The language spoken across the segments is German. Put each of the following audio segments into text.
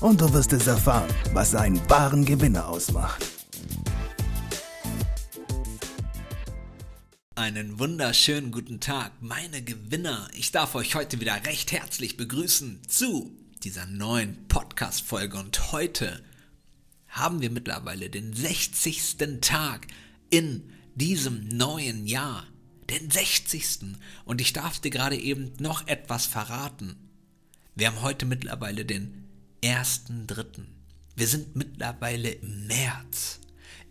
und du wirst es erfahren, was einen wahren Gewinner ausmacht. Einen wunderschönen guten Tag, meine Gewinner. Ich darf euch heute wieder recht herzlich begrüßen zu dieser neuen Podcast-Folge. Und heute haben wir mittlerweile den 60. Tag in diesem neuen Jahr. Den 60. Und ich darf dir gerade eben noch etwas verraten. Wir haben heute mittlerweile den 1.3. Wir sind mittlerweile im März.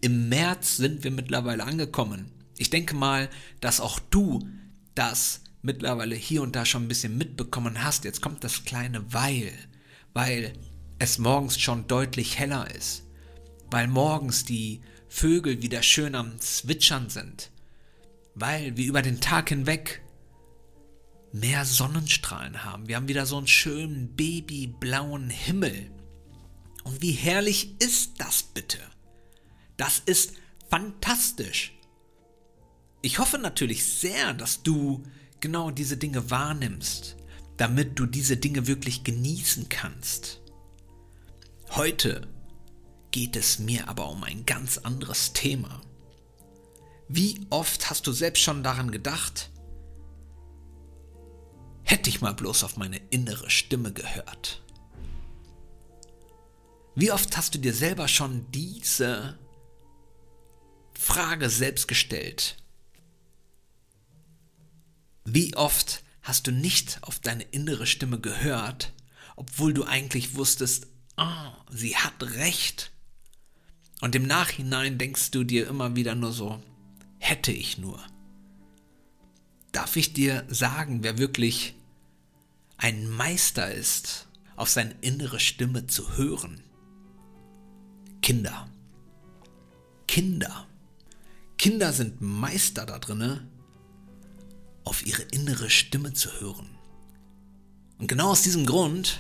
Im März sind wir mittlerweile angekommen. Ich denke mal, dass auch du das mittlerweile hier und da schon ein bisschen mitbekommen hast. Jetzt kommt das kleine Weil, weil es morgens schon deutlich heller ist, weil morgens die Vögel wieder schön am Zwitschern sind, weil wir über den Tag hinweg mehr Sonnenstrahlen haben. Wir haben wieder so einen schönen babyblauen Himmel. Und wie herrlich ist das bitte? Das ist fantastisch. Ich hoffe natürlich sehr, dass du genau diese Dinge wahrnimmst, damit du diese Dinge wirklich genießen kannst. Heute geht es mir aber um ein ganz anderes Thema. Wie oft hast du selbst schon daran gedacht, Hätte ich mal bloß auf meine innere Stimme gehört. Wie oft hast du dir selber schon diese Frage selbst gestellt? Wie oft hast du nicht auf deine innere Stimme gehört, obwohl du eigentlich wusstest, oh, sie hat recht. Und im Nachhinein denkst du dir immer wieder nur so, hätte ich nur. Darf ich dir sagen, wer wirklich ein Meister ist, auf seine innere Stimme zu hören. Kinder. Kinder. Kinder sind Meister da drinne, auf ihre innere Stimme zu hören. Und genau aus diesem Grund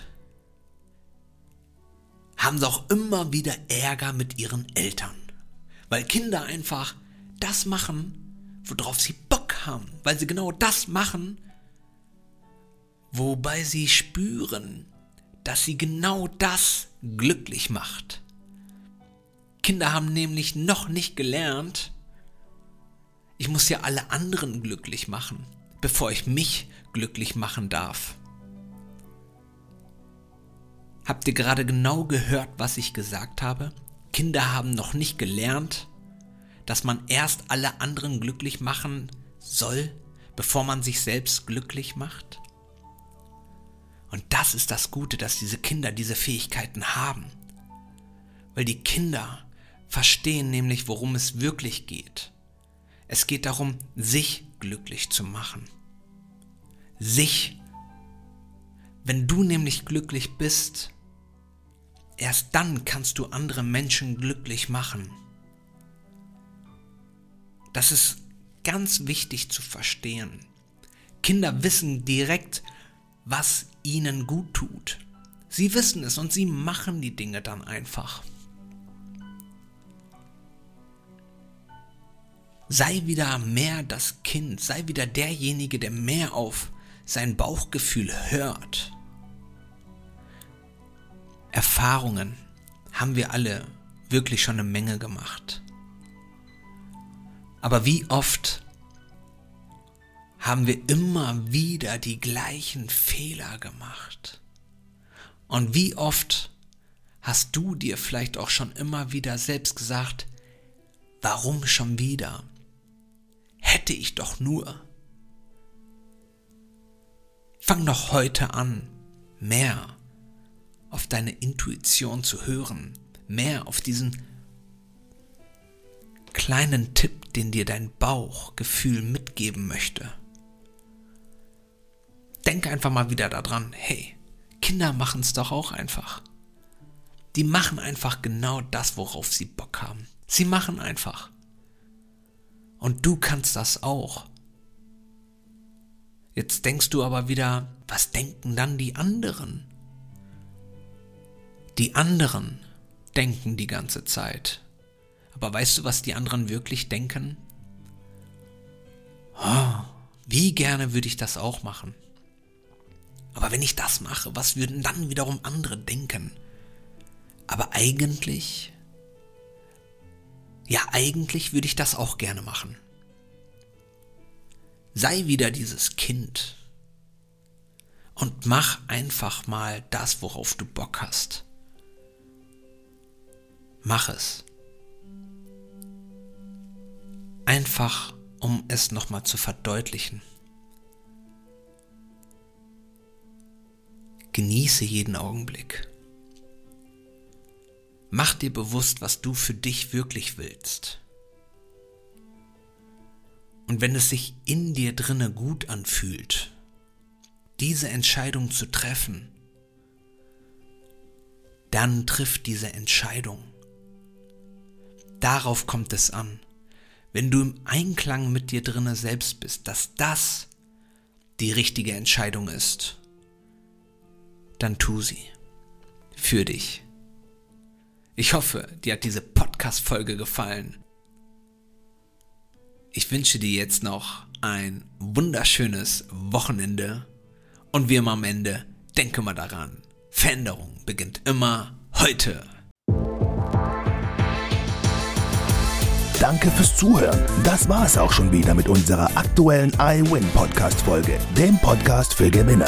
haben sie auch immer wieder Ärger mit ihren Eltern. Weil Kinder einfach das machen, worauf sie Bock haben. Weil sie genau das machen, wobei sie spüren, dass sie genau das glücklich macht. Kinder haben nämlich noch nicht gelernt, ich muss ja alle anderen glücklich machen, bevor ich mich glücklich machen darf. Habt ihr gerade genau gehört, was ich gesagt habe? Kinder haben noch nicht gelernt, dass man erst alle anderen glücklich machen soll, bevor man sich selbst glücklich macht? Und das ist das Gute, dass diese Kinder diese Fähigkeiten haben. Weil die Kinder verstehen nämlich, worum es wirklich geht. Es geht darum, sich glücklich zu machen. Sich. Wenn du nämlich glücklich bist, erst dann kannst du andere Menschen glücklich machen. Das ist ganz wichtig zu verstehen. Kinder wissen direkt, was ihnen gut tut. Sie wissen es und sie machen die Dinge dann einfach. Sei wieder mehr das Kind, sei wieder derjenige, der mehr auf sein Bauchgefühl hört. Erfahrungen haben wir alle wirklich schon eine Menge gemacht. Aber wie oft haben wir immer wieder die gleichen Fehler gemacht. Und wie oft hast du dir vielleicht auch schon immer wieder selbst gesagt, warum schon wieder? Hätte ich doch nur. Fang doch heute an, mehr auf deine Intuition zu hören, mehr auf diesen kleinen Tipp, den dir dein Bauchgefühl mitgeben möchte denke einfach mal wieder daran, hey, Kinder machen es doch auch einfach. Die machen einfach genau das, worauf sie Bock haben. Sie machen einfach. Und du kannst das auch. Jetzt denkst du aber wieder, was denken dann die anderen? Die anderen denken die ganze Zeit. Aber weißt du, was die anderen wirklich denken? Oh, wie gerne würde ich das auch machen. Aber wenn ich das mache, was würden dann wiederum andere denken? Aber eigentlich, ja eigentlich würde ich das auch gerne machen. Sei wieder dieses Kind und mach einfach mal das, worauf du Bock hast. Mach es. Einfach, um es nochmal zu verdeutlichen. Genieße jeden Augenblick. Mach dir bewusst, was du für dich wirklich willst. Und wenn es sich in dir drinne gut anfühlt, diese Entscheidung zu treffen, dann trifft diese Entscheidung. Darauf kommt es an. Wenn du im Einklang mit dir drinne selbst bist, dass das die richtige Entscheidung ist, dann tu sie. Für dich. Ich hoffe, dir hat diese Podcast-Folge gefallen. Ich wünsche dir jetzt noch ein wunderschönes Wochenende und wie immer am Ende, denke mal daran, Veränderung beginnt immer heute. Danke fürs Zuhören. Das war es auch schon wieder mit unserer aktuellen iWin Podcast Folge, dem Podcast für Gewinner.